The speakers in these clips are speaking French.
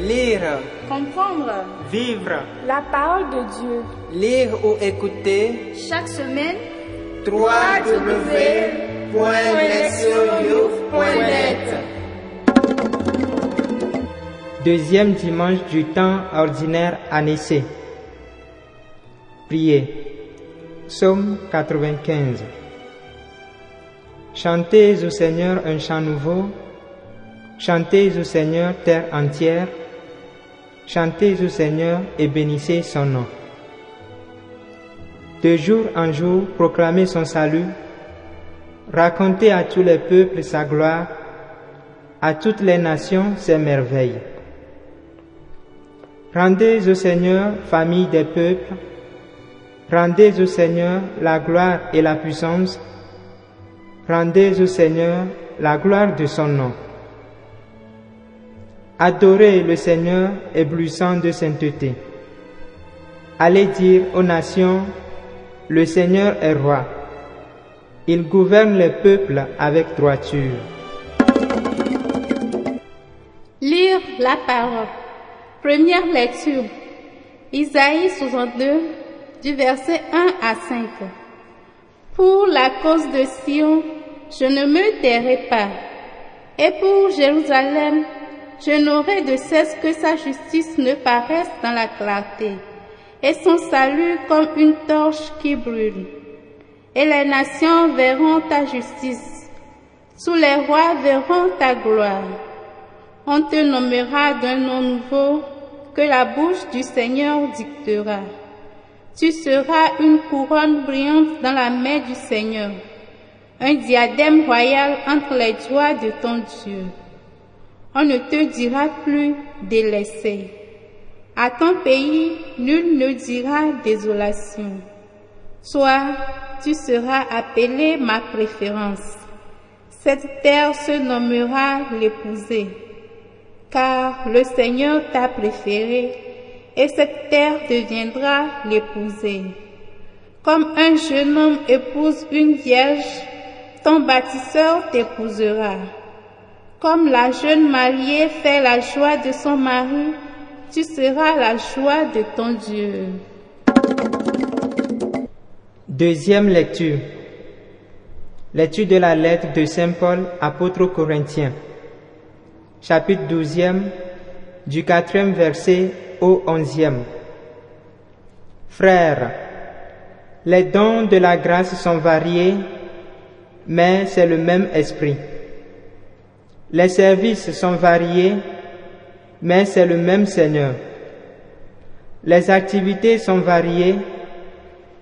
Lire, Comprendre vivre, la parole de Dieu lire ou écouter chaque semaine Deuxième dimanche du temps ordinaire année C. Priez. Psaume 95. Chantez au Seigneur un chant nouveau. Chantez au Seigneur terre entière. Chantez au Seigneur et bénissez son nom. De jour en jour, proclamez son salut. Racontez à tous les peuples sa gloire, à toutes les nations ses merveilles. Rendez au Seigneur, famille des peuples, rendez au Seigneur la gloire et la puissance, rendez au Seigneur la gloire de son nom. Adorez le Seigneur éblouissant de sainteté. Allez dire aux nations, le Seigneur est roi. Il gouverne les peuples avec droiture. Lire la parole. Première lecture. Isaïe 62, du verset 1 à 5. Pour la cause de Sion, je ne me tairai pas. Et pour Jérusalem, je n'aurai de cesse que sa justice ne paraisse dans la clarté, et son salut comme une torche qui brûle. Et les nations verront ta justice, tous les rois verront ta gloire. On te nommera d'un nom nouveau que la bouche du Seigneur dictera. Tu seras une couronne brillante dans la main du Seigneur, un diadème royal entre les doigts de ton Dieu. On ne te dira plus délaissé. À ton pays, nul ne dira désolation. Toi, tu seras appelé ma préférence. Cette terre se nommera l'épousée car le Seigneur t'a préféré, et cette terre deviendra l'épousée. Comme un jeune homme épouse une vierge, ton bâtisseur t'épousera. Comme la jeune mariée fait la joie de son mari, tu seras la joie de ton Dieu. Deuxième lecture. Lecture de la lettre de Saint Paul, apôtre aux Corinthiens chapitre 12e, du 4e verset au 11e. Frères, les dons de la grâce sont variés, mais c'est le même esprit. Les services sont variés, mais c'est le même Seigneur. Les activités sont variées,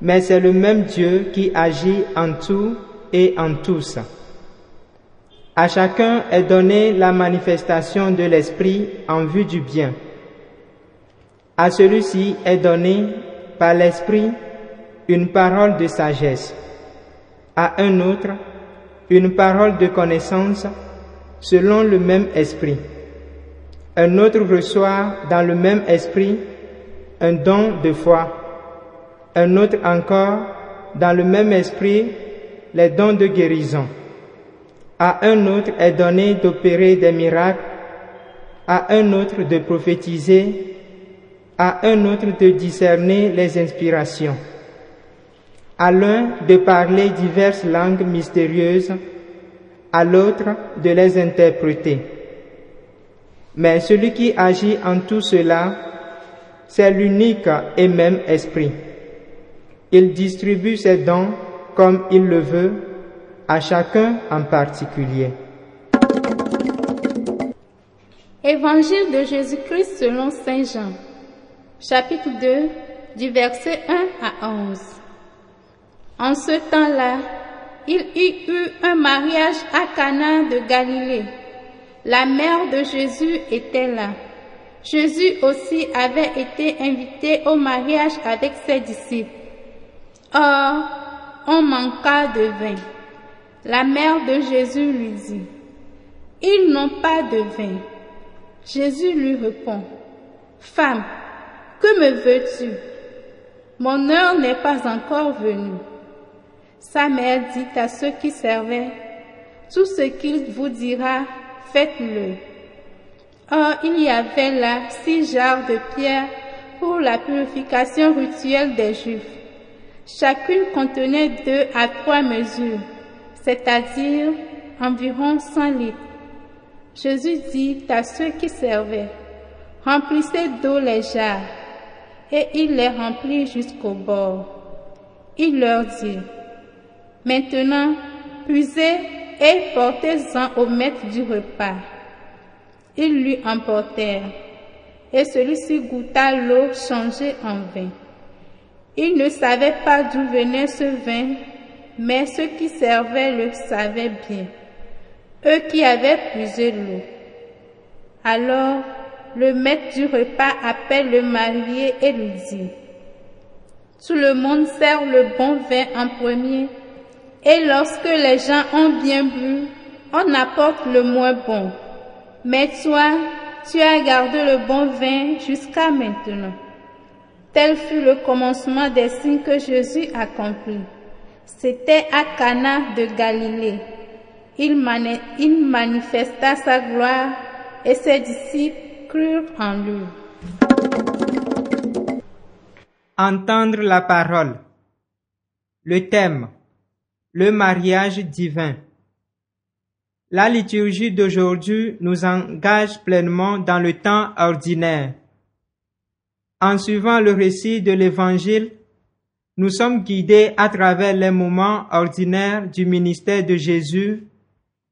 mais c'est le même Dieu qui agit en tout et en tous. À chacun est donnée la manifestation de l'Esprit en vue du bien. À celui-ci est donnée par l'Esprit une parole de sagesse, à un autre une parole de connaissance selon le même esprit. Un autre reçoit dans le même esprit un don de foi. Un autre encore dans le même esprit les dons de guérison à un autre est donné d'opérer des miracles, à un autre de prophétiser, à un autre de discerner les inspirations, à l'un de parler diverses langues mystérieuses, à l'autre de les interpréter. Mais celui qui agit en tout cela, c'est l'unique et même esprit. Il distribue ses dons comme il le veut à chacun en particulier. Évangile de Jésus-Christ selon Saint Jean, chapitre 2, du verset 1 à 11. En ce temps-là, il y eut un mariage à Cana de Galilée. La mère de Jésus était là. Jésus aussi avait été invité au mariage avec ses disciples. Or, on manqua de vin. La mère de Jésus lui dit, Ils n'ont pas de vin. Jésus lui répond, Femme, que me veux-tu? Mon heure n'est pas encore venue. Sa mère dit à ceux qui servaient, Tout ce qu'il vous dira, faites-le. Or, il y avait là six jarres de pierre pour la purification rituelle des Juifs. Chacune contenait deux à trois mesures, c'est-à-dire environ 100 litres. Jésus dit à ceux qui servaient, remplissez d'eau les jarres, et il les remplit jusqu'au bord. Il leur dit, maintenant, puisez et portez-en au maître du repas. Ils lui emportèrent, et celui-ci goûta l'eau changée en vin. Il ne savait pas d'où venait ce vin, mais ceux qui servaient le savaient bien, eux qui avaient puisé l'eau. Alors le maître du repas appelle le marié et lui dit, Tout le monde sert le bon vin en premier, et lorsque les gens ont bien bu, on apporte le moins bon. Mais toi, tu as gardé le bon vin jusqu'à maintenant. Tel fut le commencement des signes que Jésus accomplit. C'était à Cana de Galilée. Il, mani- il manifesta sa gloire et ses disciples crurent en lui. Entendre la parole. Le thème. Le mariage divin. La liturgie d'aujourd'hui nous engage pleinement dans le temps ordinaire. En suivant le récit de l'Évangile, nous sommes guidés à travers les moments ordinaires du ministère de Jésus,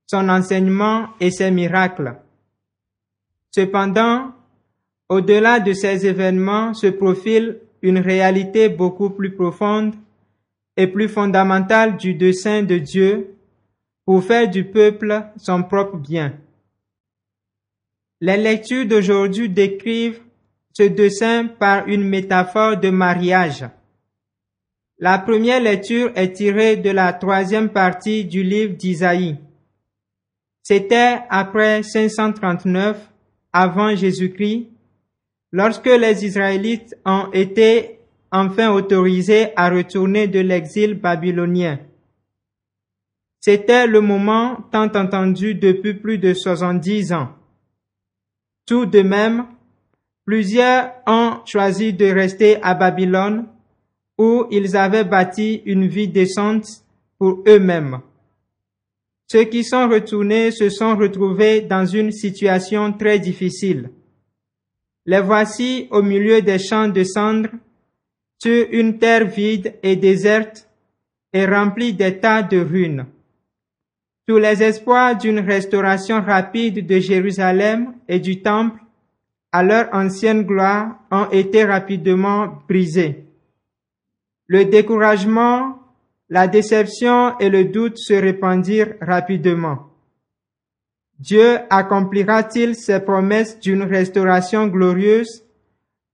son enseignement et ses miracles. Cependant, au-delà de ces événements se profile une réalité beaucoup plus profonde et plus fondamentale du dessein de Dieu pour faire du peuple son propre bien. Les lectures d'aujourd'hui décrivent ce dessein par une métaphore de mariage. La première lecture est tirée de la troisième partie du livre d'Isaïe. C'était après 539 avant Jésus-Christ, lorsque les Israélites ont été enfin autorisés à retourner de l'exil babylonien. C'était le moment tant entendu depuis plus de 70 ans. Tout de même, plusieurs ont choisi de rester à Babylone où ils avaient bâti une vie décente pour eux-mêmes. Ceux qui sont retournés se sont retrouvés dans une situation très difficile. Les voici au milieu des champs de cendres, sur une terre vide et déserte et remplie des tas de ruines. Tous les espoirs d'une restauration rapide de Jérusalem et du Temple à leur ancienne gloire ont été rapidement brisés. Le découragement, la déception et le doute se répandirent rapidement. Dieu accomplira-t-il ses promesses d'une restauration glorieuse?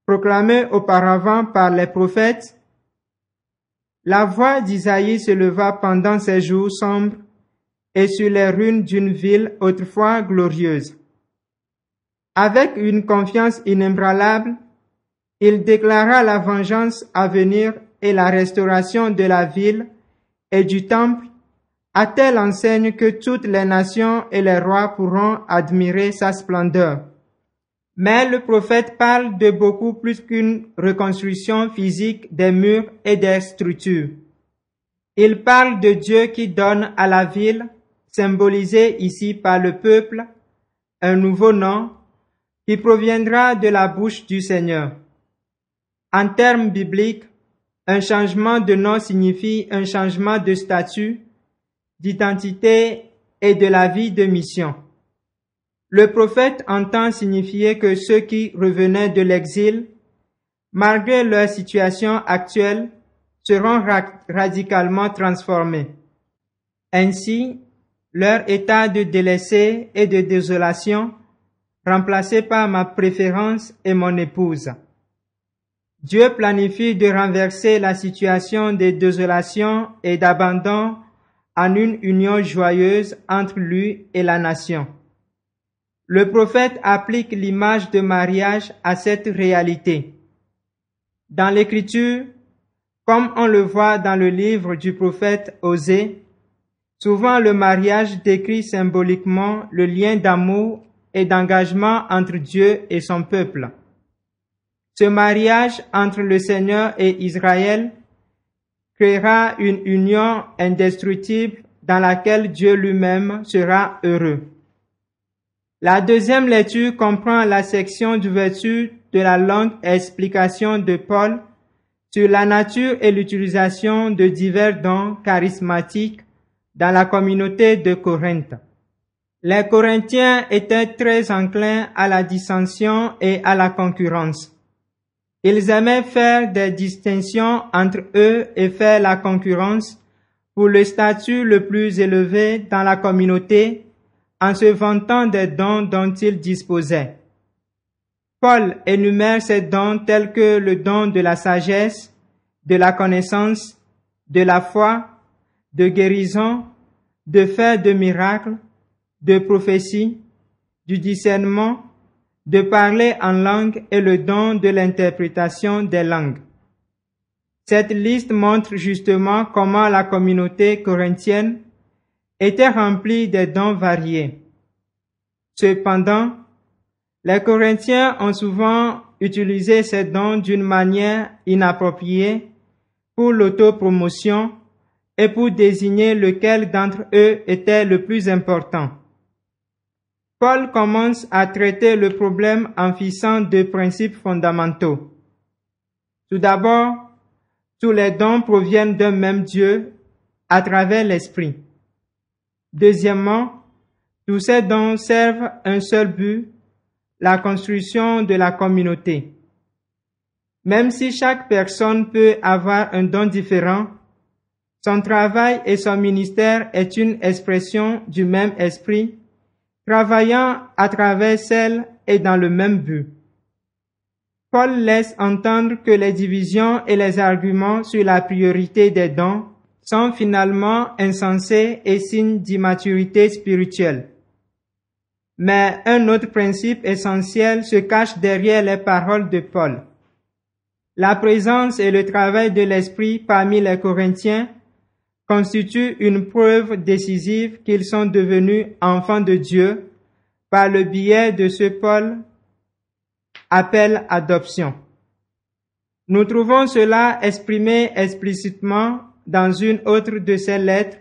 Proclamée auparavant par les prophètes? La voix d'Isaïe se leva pendant ces jours sombres et sur les ruines d'une ville autrefois glorieuse. Avec une confiance inébranlable, il déclara la vengeance à venir et la restauration de la ville et du temple à telle enseigne que toutes les nations et les rois pourront admirer sa splendeur. Mais le prophète parle de beaucoup plus qu'une reconstruction physique des murs et des structures. Il parle de Dieu qui donne à la ville, symbolisée ici par le peuple, un nouveau nom qui proviendra de la bouche du Seigneur. En termes bibliques, un changement de nom signifie un changement de statut, d'identité et de la vie de mission. Le prophète entend signifier que ceux qui revenaient de l'exil, malgré leur situation actuelle, seront ra- radicalement transformés. Ainsi, leur état de délaissé et de désolation remplacé par ma préférence et mon épouse. Dieu planifie de renverser la situation de désolation et d'abandon en une union joyeuse entre lui et la nation. Le prophète applique l'image de mariage à cette réalité. Dans l'écriture, comme on le voit dans le livre du prophète Osée, Souvent, le mariage décrit symboliquement le lien d'amour et d'engagement entre Dieu et son peuple. Ce mariage entre le Seigneur et Israël créera une union indestructible dans laquelle Dieu lui-même sera heureux. La deuxième lecture comprend la section d'ouverture de la longue explication de Paul sur la nature et l'utilisation de divers dons charismatiques dans la communauté de Corinthe. Les Corinthiens étaient très enclins à la dissension et à la concurrence. Ils aimaient faire des distinctions entre eux et faire la concurrence pour le statut le plus élevé dans la communauté en se vantant des dons dont ils disposaient. Paul énumère ces dons tels que le don de la sagesse, de la connaissance, de la foi, de guérison, de faire de miracles, de prophétie, du discernement, de parler en langue et le don de l'interprétation des langues. Cette liste montre justement comment la communauté corinthienne était remplie de dons variés. Cependant, les Corinthiens ont souvent utilisé ces dons d'une manière inappropriée pour l'autopromotion et pour désigner lequel d'entre eux était le plus important. Paul commence à traiter le problème en fixant deux principes fondamentaux. Tout d'abord, tous les dons proviennent d'un même Dieu à travers l'Esprit. Deuxièmement, tous ces dons servent un seul but, la construction de la communauté. Même si chaque personne peut avoir un don différent, son travail et son ministère est une expression du même esprit, travaillant à travers celle et dans le même but. Paul laisse entendre que les divisions et les arguments sur la priorité des dons sont finalement insensés et signes d'immaturité spirituelle. Mais un autre principe essentiel se cache derrière les paroles de Paul. La présence et le travail de l'Esprit parmi les Corinthiens constituent une preuve décisive qu'ils sont devenus enfants de Dieu par le biais de ce Paul appelle adoption. Nous trouvons cela exprimé explicitement dans une autre de ses lettres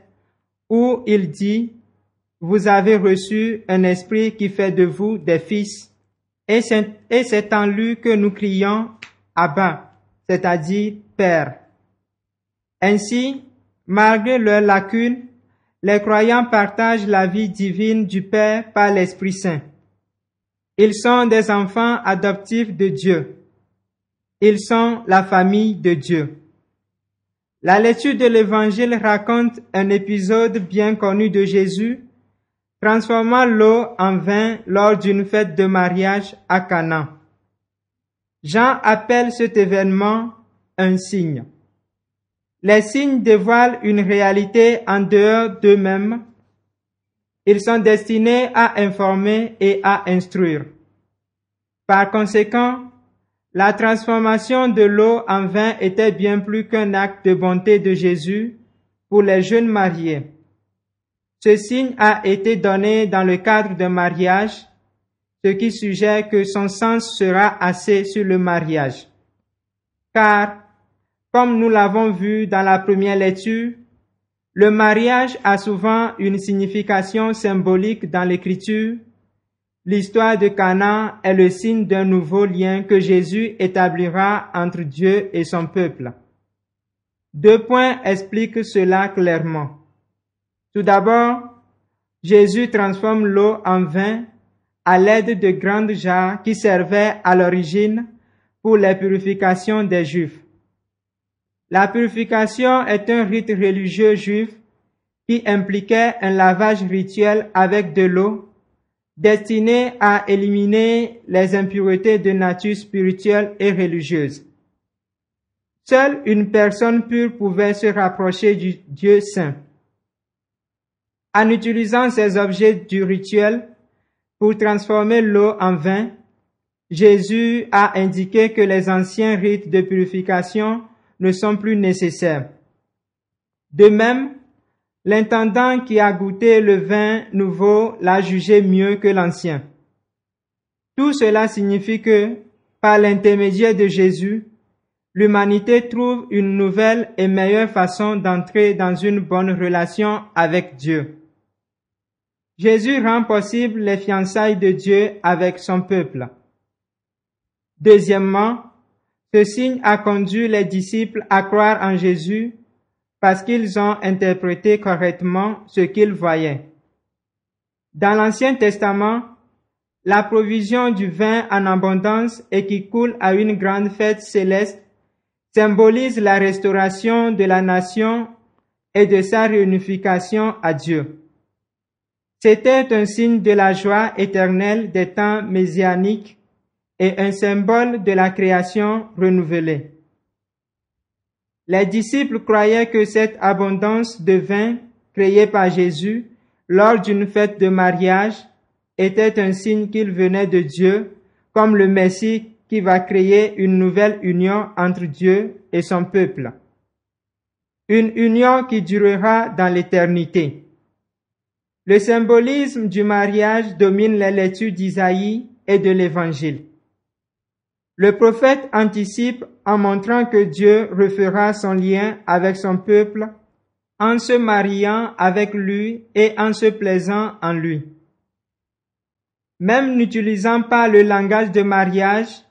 où il dit vous avez reçu un esprit qui fait de vous des fils. Et c'est en lui que nous crions Abba, c'est-à-dire Père. Ainsi, malgré leurs lacunes, les croyants partagent la vie divine du Père par l'Esprit Saint. Ils sont des enfants adoptifs de Dieu. Ils sont la famille de Dieu. La lecture de l'Évangile raconte un épisode bien connu de Jésus transformant l'eau en vin lors d'une fête de mariage à Cana. Jean appelle cet événement un signe. Les signes dévoilent une réalité en dehors d'eux-mêmes. Ils sont destinés à informer et à instruire. Par conséquent, la transformation de l'eau en vin était bien plus qu'un acte de bonté de Jésus pour les jeunes mariés. Ce signe a été donné dans le cadre d'un mariage, ce qui suggère que son sens sera assez sur le mariage. Car, comme nous l'avons vu dans la première lecture, le mariage a souvent une signification symbolique dans l'écriture. L'histoire de Cana est le signe d'un nouveau lien que Jésus établira entre Dieu et son peuple. Deux points expliquent cela clairement. Tout d'abord, Jésus transforme l'eau en vin à l'aide de grandes jarres qui servaient à l'origine pour la purification des Juifs. La purification est un rite religieux juif qui impliquait un lavage rituel avec de l'eau destiné à éliminer les impuretés de nature spirituelle et religieuse. Seule une personne pure pouvait se rapprocher du Dieu saint. En utilisant ces objets du rituel pour transformer l'eau en vin, Jésus a indiqué que les anciens rites de purification ne sont plus nécessaires. De même, L'intendant qui a goûté le vin nouveau l'a jugé mieux que l'ancien. Tout cela signifie que, par l'intermédiaire de Jésus, l'humanité trouve une nouvelle et meilleure façon d'entrer dans une bonne relation avec Dieu. Jésus rend possible les fiançailles de Dieu avec son peuple. Deuxièmement, ce signe a conduit les disciples à croire en Jésus parce qu'ils ont interprété correctement ce qu'ils voyaient. Dans l'Ancien Testament, la provision du vin en abondance et qui coule à une grande fête céleste symbolise la restauration de la nation et de sa réunification à Dieu. C'était un signe de la joie éternelle des temps messianiques et un symbole de la création renouvelée. Les disciples croyaient que cette abondance de vin créée par Jésus lors d'une fête de mariage était un signe qu'il venait de Dieu comme le Messie qui va créer une nouvelle union entre Dieu et son peuple. Une union qui durera dans l'éternité. Le symbolisme du mariage domine les lectures d'Isaïe et de l'Évangile. Le prophète anticipe en montrant que Dieu refera son lien avec son peuple en se mariant avec lui et en se plaisant en lui. Même n'utilisant pas le langage de mariage,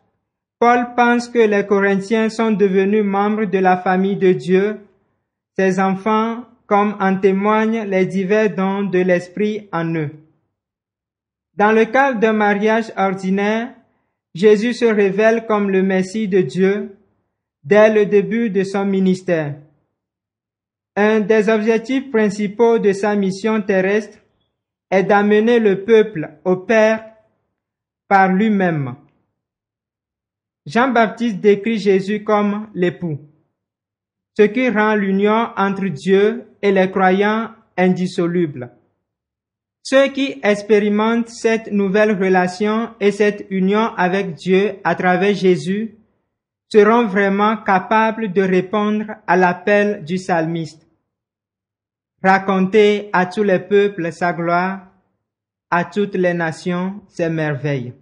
Paul pense que les Corinthiens sont devenus membres de la famille de Dieu, ses enfants, comme en témoignent les divers dons de l'Esprit en eux. Dans le cadre d'un mariage ordinaire, Jésus se révèle comme le Messie de Dieu dès le début de son ministère. Un des objectifs principaux de sa mission terrestre est d'amener le peuple au Père par lui-même. Jean-Baptiste décrit Jésus comme l'époux, ce qui rend l'union entre Dieu et les croyants indissoluble. Ceux qui expérimentent cette nouvelle relation et cette union avec Dieu à travers Jésus seront vraiment capables de répondre à l'appel du psalmiste. Raconter à tous les peuples sa gloire, à toutes les nations ses merveilles.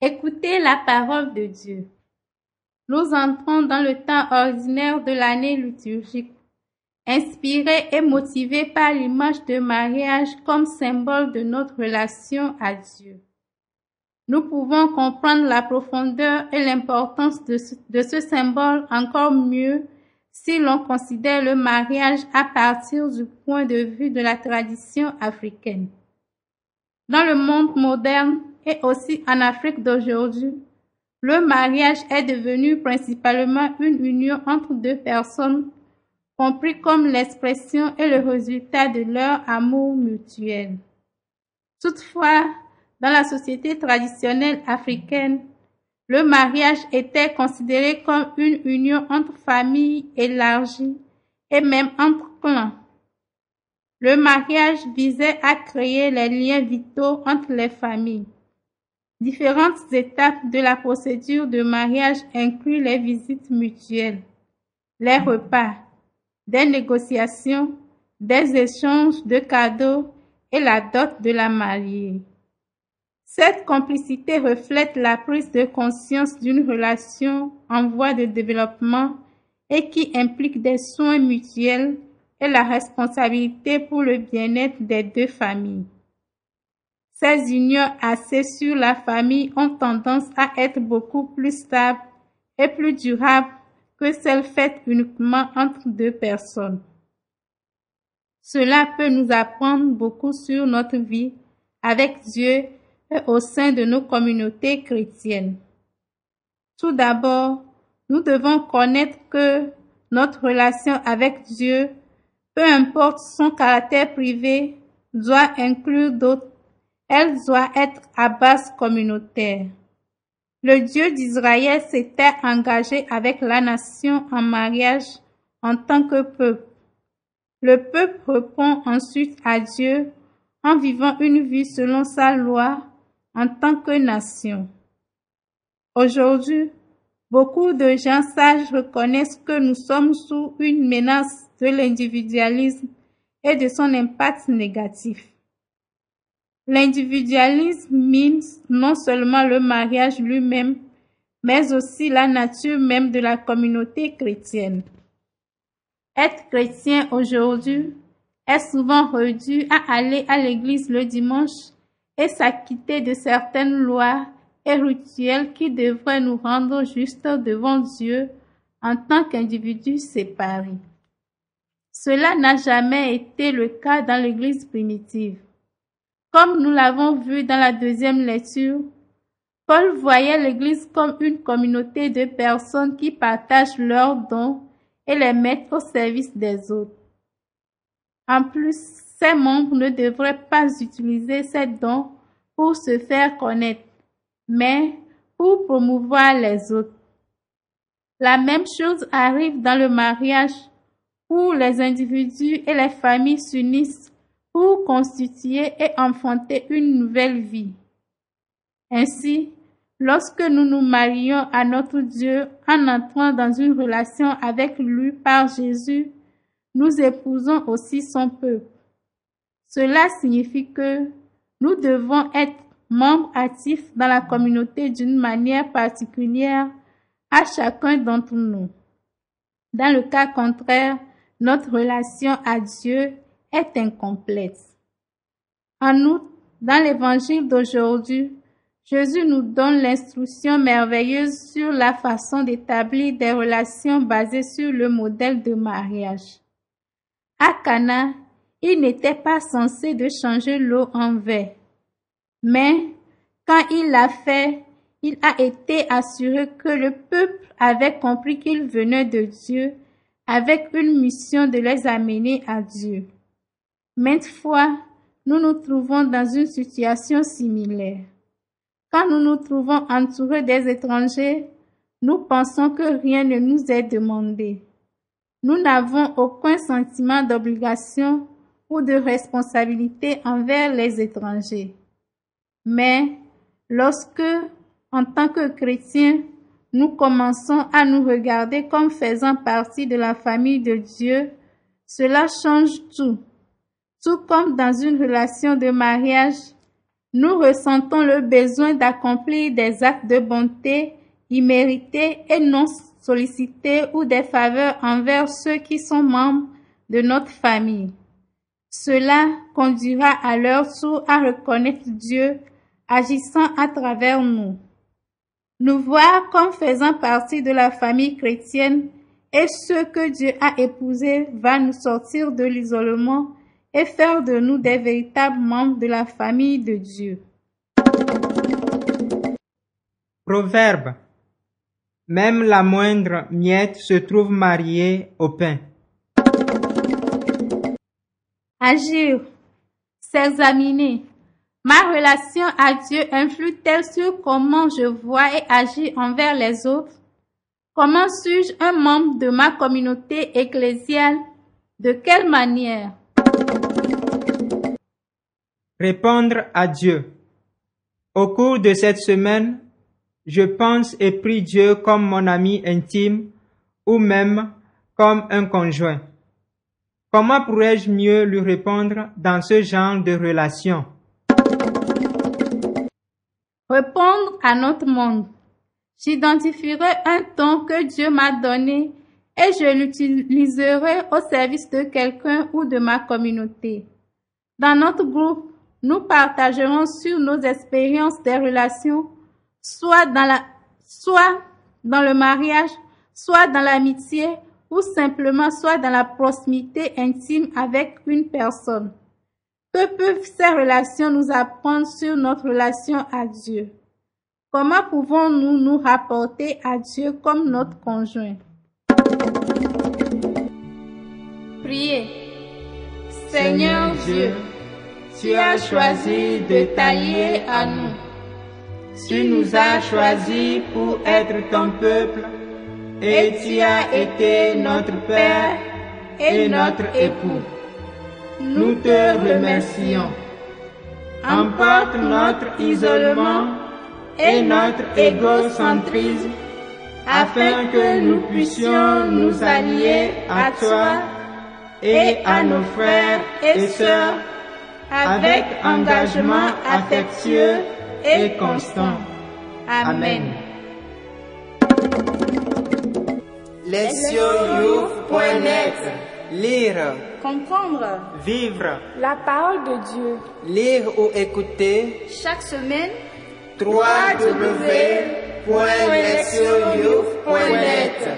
Écoutez la parole de Dieu. Nous entrons dans le temps ordinaire de l'année liturgique, inspiré et motivé par l'image de mariage comme symbole de notre relation à Dieu. Nous pouvons comprendre la profondeur et l'importance de, de ce symbole encore mieux si l'on considère le mariage à partir du point de vue de la tradition africaine. Dans le monde moderne, et aussi en Afrique d'aujourd'hui, le mariage est devenu principalement une union entre deux personnes, compris comme l'expression et le résultat de leur amour mutuel. Toutefois, dans la société traditionnelle africaine, le mariage était considéré comme une union entre familles élargies et même entre clans. Le mariage visait à créer les liens vitaux entre les familles. Différentes étapes de la procédure de mariage incluent les visites mutuelles, les repas, des négociations, des échanges de cadeaux et la dot de la mariée. Cette complicité reflète la prise de conscience d'une relation en voie de développement et qui implique des soins mutuels et la responsabilité pour le bien-être des deux familles. Ces unions assez sur la famille ont tendance à être beaucoup plus stables et plus durables que celles faites uniquement entre deux personnes. Cela peut nous apprendre beaucoup sur notre vie avec Dieu et au sein de nos communautés chrétiennes. Tout d'abord, nous devons connaître que notre relation avec Dieu, peu importe son caractère privé, doit inclure d'autres elle doit être à base communautaire. Le Dieu d'Israël s'était engagé avec la nation en mariage en tant que peuple. Le peuple répond ensuite à Dieu en vivant une vie selon sa loi en tant que nation. Aujourd'hui, Beaucoup de gens sages reconnaissent que nous sommes sous une menace de l'individualisme et de son impact négatif. L'individualisme mine non seulement le mariage lui-même, mais aussi la nature même de la communauté chrétienne. Être chrétien aujourd'hui est souvent réduit à aller à l'église le dimanche et s'acquitter de certaines lois et rituels qui devraient nous rendre justes devant Dieu en tant qu'individus séparés. Cela n'a jamais été le cas dans l'église primitive. Comme nous l'avons vu dans la deuxième lecture, Paul voyait l'Église comme une communauté de personnes qui partagent leurs dons et les mettent au service des autres. En plus, ses membres ne devraient pas utiliser ces dons pour se faire connaître, mais pour promouvoir les autres. La même chose arrive dans le mariage, où les individus et les familles s'unissent pour constituer et enfanter une nouvelle vie. Ainsi, lorsque nous nous marions à notre Dieu en entrant dans une relation avec lui par Jésus, nous épousons aussi son peuple. Cela signifie que nous devons être membres actifs dans la communauté d'une manière particulière à chacun d'entre nous. Dans le cas contraire, notre relation à Dieu est incomplète. En outre, dans l'évangile d'aujourd'hui, Jésus nous donne l'instruction merveilleuse sur la façon d'établir des relations basées sur le modèle de mariage. À Cana, il n'était pas censé de changer l'eau en vin. Mais quand il l'a fait, il a été assuré que le peuple avait compris qu'il venait de Dieu avec une mission de les amener à Dieu. Maintes fois, nous nous trouvons dans une situation similaire. Quand nous nous trouvons entourés des étrangers, nous pensons que rien ne nous est demandé. Nous n'avons aucun sentiment d'obligation ou de responsabilité envers les étrangers. Mais lorsque, en tant que chrétiens, nous commençons à nous regarder comme faisant partie de la famille de Dieu, cela change tout. Tout comme dans une relation de mariage, nous ressentons le besoin d'accomplir des actes de bonté immérités et non sollicités ou des faveurs envers ceux qui sont membres de notre famille. Cela conduira à leur tour à reconnaître Dieu agissant à travers nous. Nous voir comme faisant partie de la famille chrétienne et ce que Dieu a épousé va nous sortir de l'isolement et faire de nous des véritables membres de la famille de Dieu. Proverbe. Même la moindre miette se trouve mariée au pain. Agir. S'examiner. Ma relation à Dieu influe-t-elle sur comment je vois et agis envers les autres? Comment suis-je un membre de ma communauté ecclésiale? De quelle manière? Répondre à Dieu. Au cours de cette semaine, je pense et prie Dieu comme mon ami intime ou même comme un conjoint. Comment pourrais-je mieux lui répondre dans ce genre de relation? Répondre à notre monde. J'identifierai un ton que Dieu m'a donné et je l'utiliserai au service de quelqu'un ou de ma communauté. Dans notre groupe, nous partagerons sur nos expériences des relations, soit dans le mariage, soit dans l'amitié, ou simplement soit dans la proximité intime avec une personne. Que peuvent ces relations nous apprendre sur notre relation à Dieu? Comment pouvons-nous nous rapporter à Dieu comme notre conjoint? Priez. Seigneur Dieu, tu as choisi de t'allier à nous. Tu nous as choisis pour être ton peuple et tu as été notre Père et notre époux. Nous te remercions. Emporte notre isolement et notre égocentrisme afin que nous puissions nous allier à toi et à nos frères et sœurs avec engagement affectueux et constant. Amen. Lesioyouth.net Lire, Comprendre. Vivre, la parole de Dieu. lire ou écouter. Chaque semaine, www.lesioyouth.net